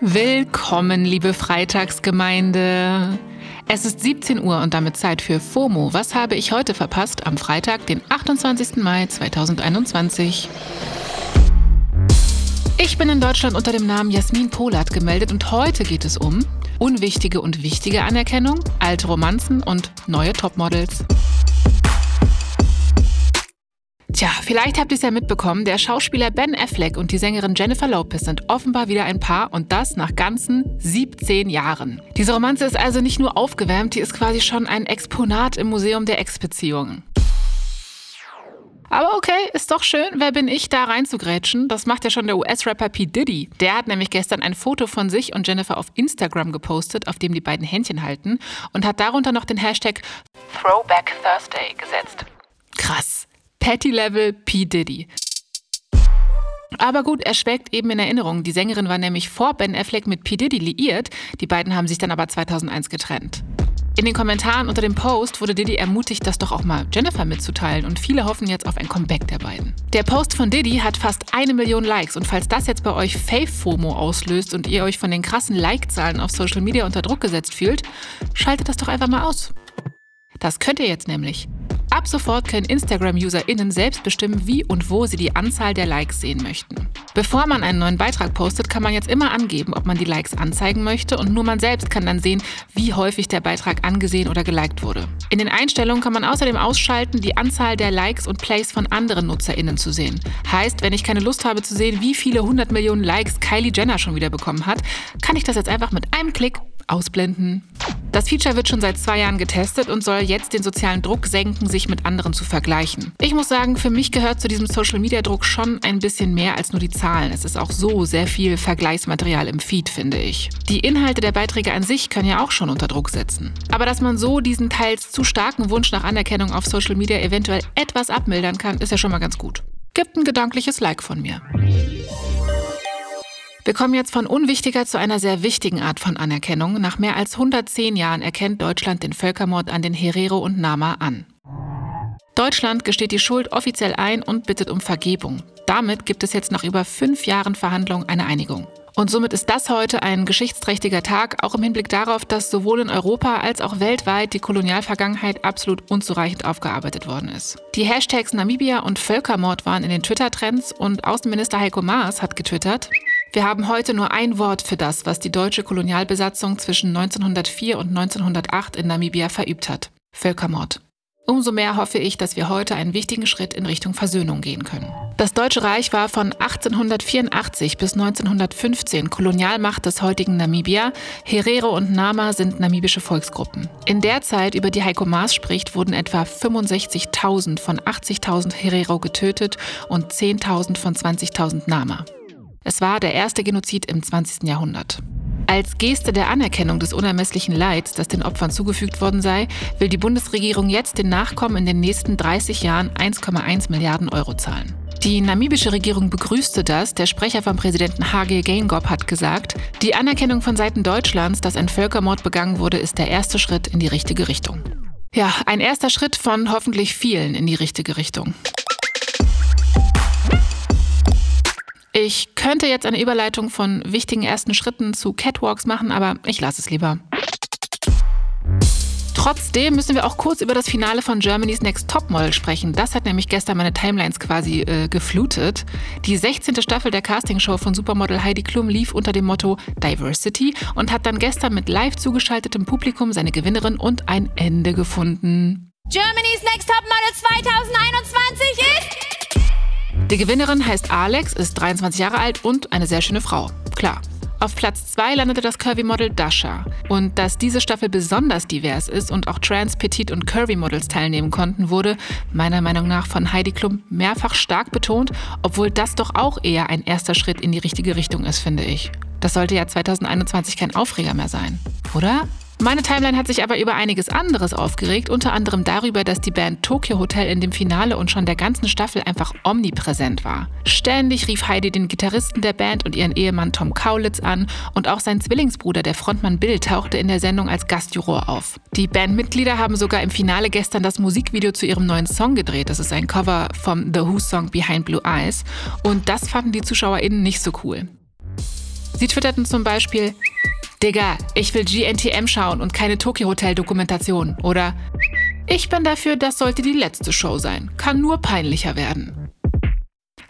Willkommen, liebe Freitagsgemeinde. Es ist 17 Uhr und damit Zeit für FOMO. Was habe ich heute verpasst am Freitag, den 28. Mai 2021? Ich bin in Deutschland unter dem Namen Jasmin Polat gemeldet und heute geht es um unwichtige und wichtige Anerkennung, alte Romanzen und neue Topmodels. Tja, vielleicht habt ihr es ja mitbekommen, der Schauspieler Ben Affleck und die Sängerin Jennifer Lopez sind offenbar wieder ein Paar und das nach ganzen 17 Jahren. Diese Romanze ist also nicht nur aufgewärmt, die ist quasi schon ein Exponat im Museum der Ex-Beziehungen. Aber okay, ist doch schön, wer bin ich, da reinzugrätschen? Das macht ja schon der US-Rapper P. Diddy. Der hat nämlich gestern ein Foto von sich und Jennifer auf Instagram gepostet, auf dem die beiden Händchen halten und hat darunter noch den Hashtag Throwback Thursday gesetzt. Krass. Patty Level P. Diddy. Aber gut, er schwelgt eben in Erinnerung. Die Sängerin war nämlich vor Ben Affleck mit P. Diddy liiert. Die beiden haben sich dann aber 2001 getrennt. In den Kommentaren unter dem Post wurde Diddy ermutigt, das doch auch mal Jennifer mitzuteilen und viele hoffen jetzt auf ein Comeback der beiden. Der Post von Diddy hat fast eine Million Likes und falls das jetzt bei euch Fave-FOMO auslöst und ihr euch von den krassen Like-Zahlen auf Social Media unter Druck gesetzt fühlt, schaltet das doch einfach mal aus. Das könnt ihr jetzt nämlich. Ab sofort können Instagram-UserInnen selbst bestimmen, wie und wo sie die Anzahl der Likes sehen möchten. Bevor man einen neuen Beitrag postet, kann man jetzt immer angeben, ob man die Likes anzeigen möchte und nur man selbst kann dann sehen, wie häufig der Beitrag angesehen oder geliked wurde. In den Einstellungen kann man außerdem ausschalten, die Anzahl der Likes und Plays von anderen NutzerInnen zu sehen. Heißt, wenn ich keine Lust habe zu sehen, wie viele 100 Millionen Likes Kylie Jenner schon wieder bekommen hat, kann ich das jetzt einfach mit einem Klick ausblenden. Das Feature wird schon seit zwei Jahren getestet und soll jetzt den sozialen Druck senken, sich mit anderen zu vergleichen. Ich muss sagen, für mich gehört zu diesem Social-Media-Druck schon ein bisschen mehr als nur die Zahlen. Es ist auch so sehr viel Vergleichsmaterial im Feed, finde ich. Die Inhalte der Beiträge an sich können ja auch schon unter Druck setzen. Aber dass man so diesen teils zu starken Wunsch nach Anerkennung auf Social Media eventuell etwas abmildern kann, ist ja schon mal ganz gut. Gibt ein gedankliches Like von mir. Wir kommen jetzt von unwichtiger zu einer sehr wichtigen Art von Anerkennung. Nach mehr als 110 Jahren erkennt Deutschland den Völkermord an den Herero und Nama an. Deutschland gesteht die Schuld offiziell ein und bittet um Vergebung. Damit gibt es jetzt nach über fünf Jahren Verhandlungen eine Einigung. Und somit ist das heute ein geschichtsträchtiger Tag, auch im Hinblick darauf, dass sowohl in Europa als auch weltweit die Kolonialvergangenheit absolut unzureichend aufgearbeitet worden ist. Die Hashtags Namibia und Völkermord waren in den Twitter-Trends und Außenminister Heiko Maas hat getwittert, wir haben heute nur ein Wort für das, was die deutsche Kolonialbesatzung zwischen 1904 und 1908 in Namibia verübt hat. Völkermord. Umso mehr hoffe ich, dass wir heute einen wichtigen Schritt in Richtung Versöhnung gehen können. Das Deutsche Reich war von 1884 bis 1915 Kolonialmacht des heutigen Namibia. Herero und Nama sind namibische Volksgruppen. In der Zeit, über die Heiko Maas spricht, wurden etwa 65.000 von 80.000 Herero getötet und 10.000 von 20.000 Nama. Es war der erste Genozid im 20. Jahrhundert. Als Geste der Anerkennung des unermesslichen Leids, das den Opfern zugefügt worden sei, will die Bundesregierung jetzt den Nachkommen in den nächsten 30 Jahren 1,1 Milliarden Euro zahlen. Die namibische Regierung begrüßte das. Der Sprecher vom Präsidenten Hage Geingob hat gesagt, die Anerkennung von Seiten Deutschlands, dass ein Völkermord begangen wurde, ist der erste Schritt in die richtige Richtung. Ja, ein erster Schritt von hoffentlich vielen in die richtige Richtung. Ich könnte jetzt eine Überleitung von wichtigen ersten Schritten zu Catwalks machen, aber ich lasse es lieber. Trotzdem müssen wir auch kurz über das Finale von Germany's Next Topmodel sprechen. Das hat nämlich gestern meine Timelines quasi äh, geflutet. Die 16. Staffel der Castingshow von Supermodel Heidi Klum lief unter dem Motto Diversity und hat dann gestern mit live zugeschaltetem Publikum seine Gewinnerin und ein Ende gefunden. Germany's Next Topmodel 2021 ist die Gewinnerin heißt Alex, ist 23 Jahre alt und eine sehr schöne Frau. Klar. Auf Platz 2 landete das Curvy-Model Dasha. Und dass diese Staffel besonders divers ist und auch Trans, Petit und Curvy-Models teilnehmen konnten, wurde meiner Meinung nach von Heidi Klum mehrfach stark betont, obwohl das doch auch eher ein erster Schritt in die richtige Richtung ist, finde ich. Das sollte ja 2021 kein Aufreger mehr sein, oder? Meine Timeline hat sich aber über einiges anderes aufgeregt, unter anderem darüber, dass die Band Tokyo Hotel in dem Finale und schon der ganzen Staffel einfach omnipräsent war. Ständig rief Heidi den Gitarristen der Band und ihren Ehemann Tom Kaulitz an und auch sein Zwillingsbruder, der Frontmann Bill, tauchte in der Sendung als Gastjuror auf. Die Bandmitglieder haben sogar im Finale gestern das Musikvideo zu ihrem neuen Song gedreht. Das ist ein Cover vom The Who Song Behind Blue Eyes und das fanden die ZuschauerInnen nicht so cool. Sie twitterten zum Beispiel, Digga, ich will GNTM schauen und keine Tokyo Hotel Dokumentation. Oder ich bin dafür, das sollte die letzte Show sein. Kann nur peinlicher werden.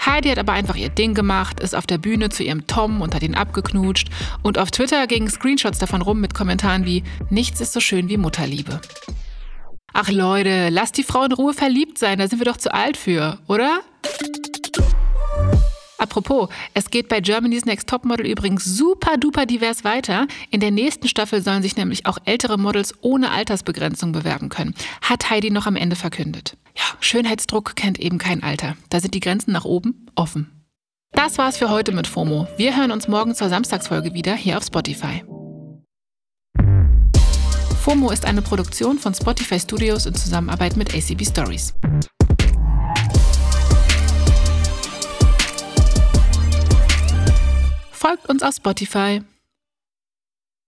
Heidi hat aber einfach ihr Ding gemacht, ist auf der Bühne zu ihrem Tom und hat ihn abgeknutscht. Und auf Twitter gingen Screenshots davon rum mit Kommentaren wie Nichts ist so schön wie Mutterliebe. Ach Leute, lasst die Frau in Ruhe verliebt sein, da sind wir doch zu alt für, oder? Apropos, es geht bei Germany's Next Topmodel übrigens super duper divers weiter. In der nächsten Staffel sollen sich nämlich auch ältere Models ohne Altersbegrenzung bewerben können. Hat Heidi noch am Ende verkündet. Ja, Schönheitsdruck kennt eben kein Alter. Da sind die Grenzen nach oben offen. Das war's für heute mit FOMO. Wir hören uns morgen zur Samstagsfolge wieder hier auf Spotify. FOMO ist eine Produktion von Spotify Studios in Zusammenarbeit mit ACB Stories. Folgt uns auf Spotify.